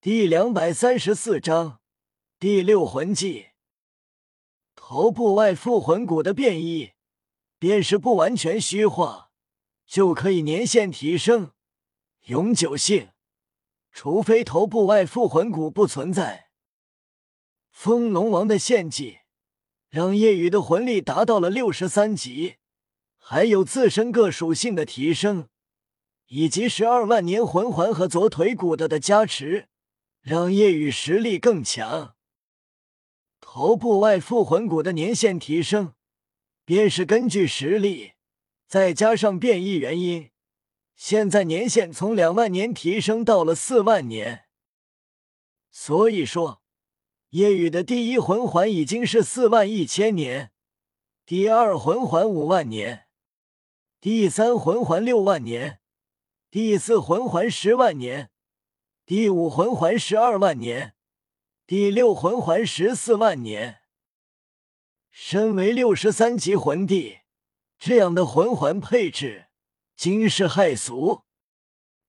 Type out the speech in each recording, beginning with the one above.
第两百三十四章第六魂技。头部外附魂骨的变异，便是不完全虚化，就可以年限提升、永久性，除非头部外附魂骨不存在。风龙王的献祭，让夜雨的魂力达到了六十三级，还有自身各属性的提升，以及十二万年魂环和左腿骨的的加持，让夜雨实力更强。头部外附魂骨的年限提升，便是根据实力再加上变异原因，现在年限从两万年提升到了四万年。所以说，夜雨的第一魂环已经是四万一千年，第二魂环五万年，第三魂环六万年，第四魂环十万年，第五魂环十二万年。第六魂环十四万年，身为六十三级魂帝，这样的魂环配置惊世骇俗，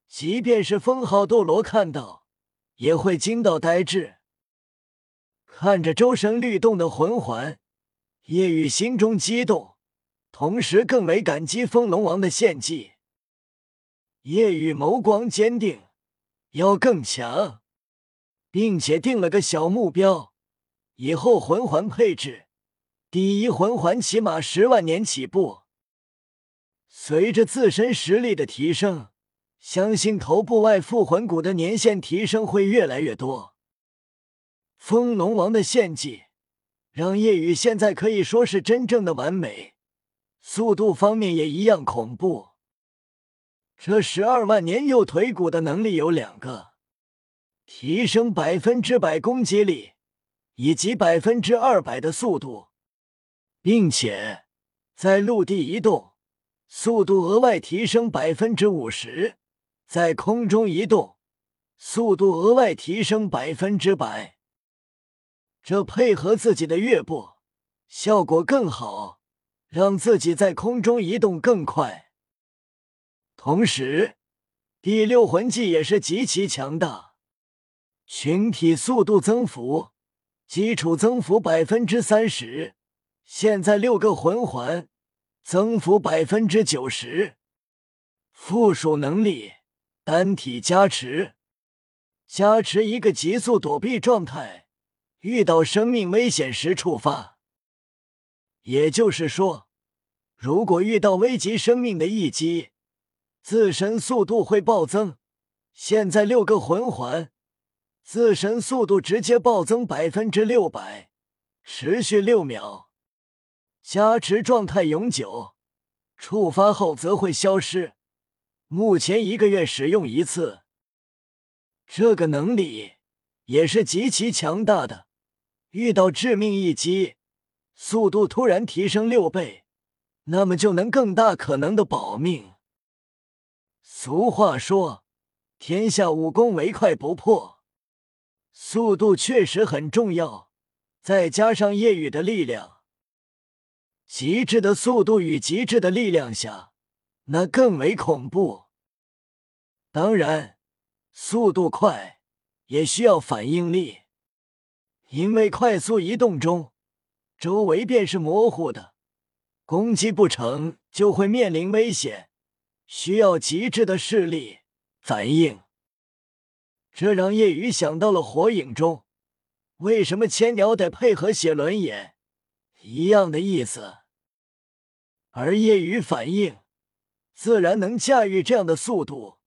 即便是封号斗罗看到也会惊到呆滞。看着周身律动的魂环，叶雨心中激动，同时更为感激风龙王的献祭。夜雨眸光坚定，要更强。并且定了个小目标，以后魂环配置，第一魂环起码十万年起步。随着自身实力的提升，相信头部外附魂骨的年限提升会越来越多。风龙王的献祭，让夜雨现在可以说是真正的完美，速度方面也一样恐怖。这十二万年右腿骨的能力有两个。提升百分之百攻击力，以及百分之二百的速度，并且在陆地移动速度额外提升百分之五十，在空中移动速度额外提升百分之百。这配合自己的月步，效果更好，让自己在空中移动更快。同时，第六魂技也是极其强大。群体速度增幅，基础增幅百分之三十，现在六个魂环增幅百分之九十。附属能力单体加持，加持一个急速躲避状态，遇到生命危险时触发。也就是说，如果遇到危及生命的一击，自身速度会暴增。现在六个魂环。自身速度直接暴增百分之六百，持续六秒，加持状态永久，触发后则会消失。目前一个月使用一次，这个能力也是极其强大的。遇到致命一击，速度突然提升六倍，那么就能更大可能的保命。俗话说，天下武功唯快不破。速度确实很重要，再加上夜雨的力量，极致的速度与极致的力量下，那更为恐怖。当然，速度快也需要反应力，因为快速移动中，周围便是模糊的，攻击不成就会面临危险，需要极致的视力反应。这让叶雨想到了火影中，为什么千鸟得配合写轮眼一样的意思。而夜雨反应自然能驾驭这样的速度。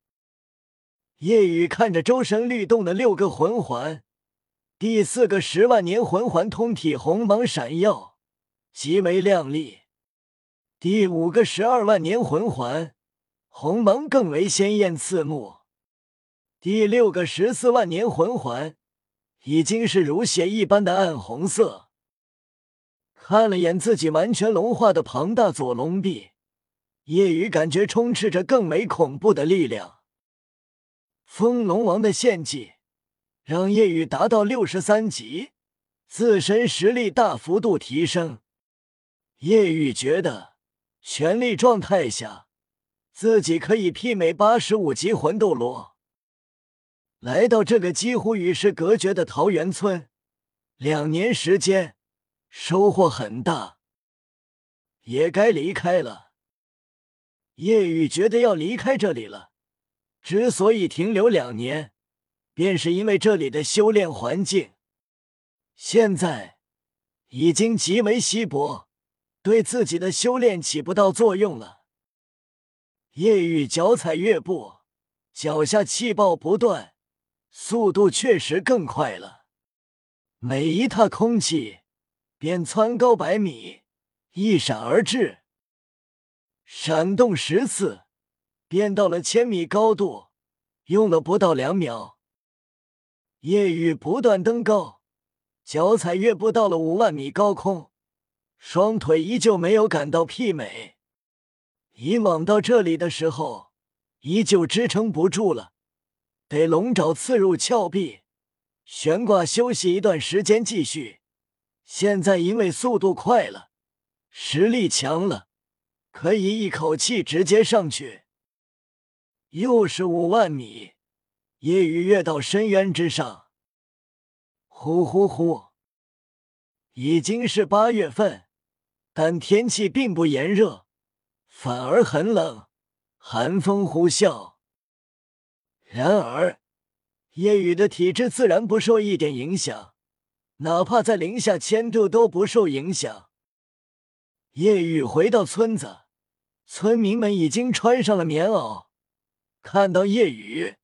夜雨看着周身律动的六个魂环，第四个十万年魂环通体红芒闪耀，极为亮丽；第五个十二万年魂环鸿蒙更为鲜艳刺目。第六个十四万年魂环已经是如血一般的暗红色。看了眼自己完全融化的庞大左龙臂，夜雨感觉充斥着更为恐怖的力量。风龙王的献祭让夜雨达到六十三级，自身实力大幅度提升。夜雨觉得全力状态下，自己可以媲美八十五级魂斗罗。来到这个几乎与世隔绝的桃源村，两年时间，收获很大，也该离开了。叶雨觉得要离开这里了。之所以停留两年，便是因为这里的修炼环境现在已经极为稀薄，对自己的修炼起不到作用了。夜雨脚踩月步，脚下气爆不断，速度确实更快了。每一踏空气，便蹿高百米，一闪而至。闪动十次，便到了千米高度，用了不到两秒。夜雨不断登高，脚踩月步到了五万米高空，双腿依旧没有感到媲美。以往到这里的时候，依旧支撑不住了，得龙爪刺入峭壁，悬挂休息一段时间继续。现在因为速度快了，实力强了。可以一口气直接上去，又是五万米，夜雨跃到深渊之上。呼呼呼！已经是八月份，但天气并不炎热，反而很冷，寒风呼啸。然而，夜雨的体质自然不受一点影响，哪怕在零下千度都不受影响。夜雨回到村子。村民们已经穿上了棉袄，看到叶雨，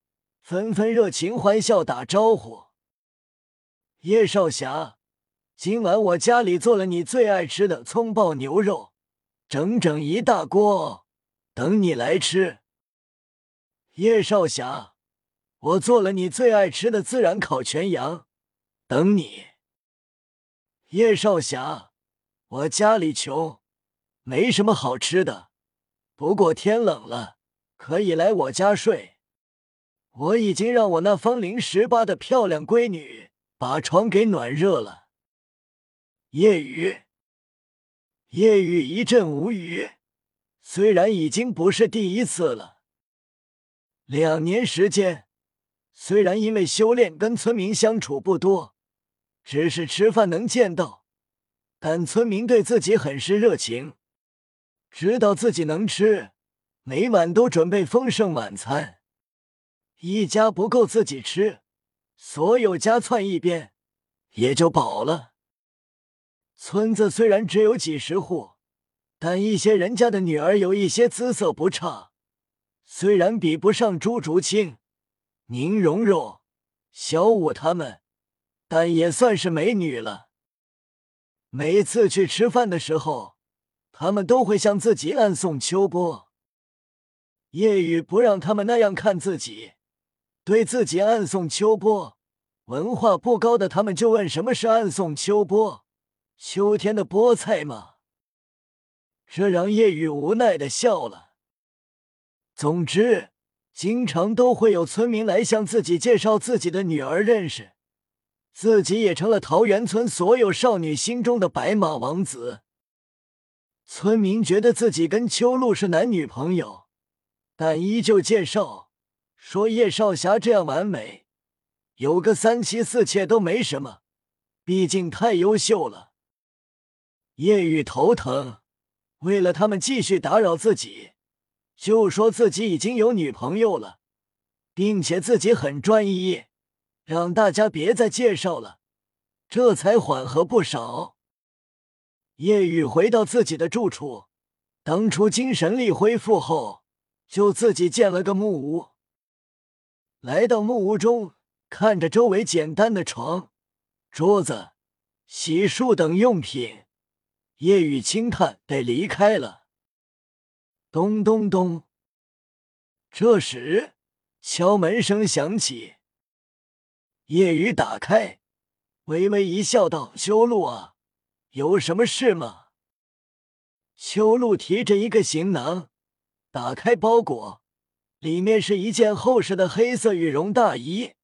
纷纷热情欢笑打招呼。叶少侠，今晚我家里做了你最爱吃的葱爆牛肉，整整一大锅，等你来吃。叶少侠，我做了你最爱吃的孜然烤全羊，等你。叶少侠，我家里穷，没什么好吃的。不过天冷了，可以来我家睡。我已经让我那芳龄十八的漂亮闺女把床给暖热了。夜雨，夜雨一阵无语。虽然已经不是第一次了，两年时间，虽然因为修炼跟村民相处不多，只是吃饭能见到，但村民对自己很是热情。知道自己能吃，每晚都准备丰盛晚餐。一家不够自己吃，所有家窜一边，也就饱了。村子虽然只有几十户，但一些人家的女儿有一些姿色不差，虽然比不上朱竹清、宁荣荣、小舞他们，但也算是美女了。每次去吃饭的时候。他们都会向自己暗送秋波。夜雨不让他们那样看自己，对自己暗送秋波。文化不高的他们就问：什么是暗送秋波？秋天的菠菜吗？这让夜雨无奈的笑了。总之，经常都会有村民来向自己介绍自己的女儿认识，自己也成了桃源村所有少女心中的白马王子。村民觉得自己跟秋露是男女朋友，但依旧介绍说叶少侠这样完美，有个三妻四妾都没什么，毕竟太优秀了。叶雨头疼，为了他们继续打扰自己，就说自己已经有女朋友了，并且自己很专一，让大家别再介绍了，这才缓和不少。叶雨回到自己的住处，当初精神力恢复后，就自己建了个木屋。来到木屋中，看着周围简单的床、桌子、洗漱等用品，夜雨轻叹：“得离开了。”咚咚咚，这时敲门声响起。夜雨打开，微微一笑，道：“修路啊。”有什么事吗？修路提着一个行囊，打开包裹，里面是一件厚实的黑色羽绒大衣，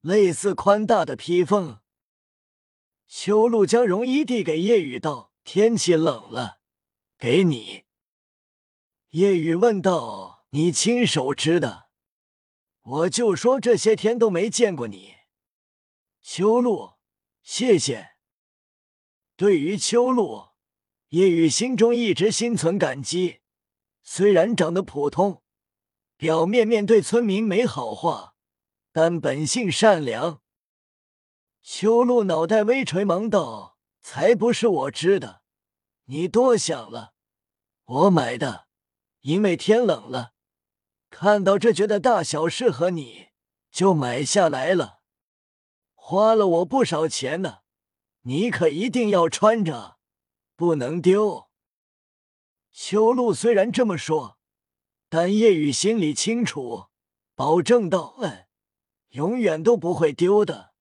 类似宽大的披风。修路将绒衣递给夜雨，道：“天气冷了，给你。”夜雨问道：“你亲手织的？”我就说这些天都没见过你。秋露，谢谢。对于秋露，叶雨心中一直心存感激。虽然长得普通，表面面对村民没好话，但本性善良。秋露脑袋微垂，忙道：“才不是我织的，你多想了。我买的，因为天冷了，看到这觉得大小适合你，就买下来了，花了我不少钱呢。你可一定要穿着，不能丢。”秋露虽然这么说，但叶雨心里清楚，保证道：“嗯，永远都不会丢的。”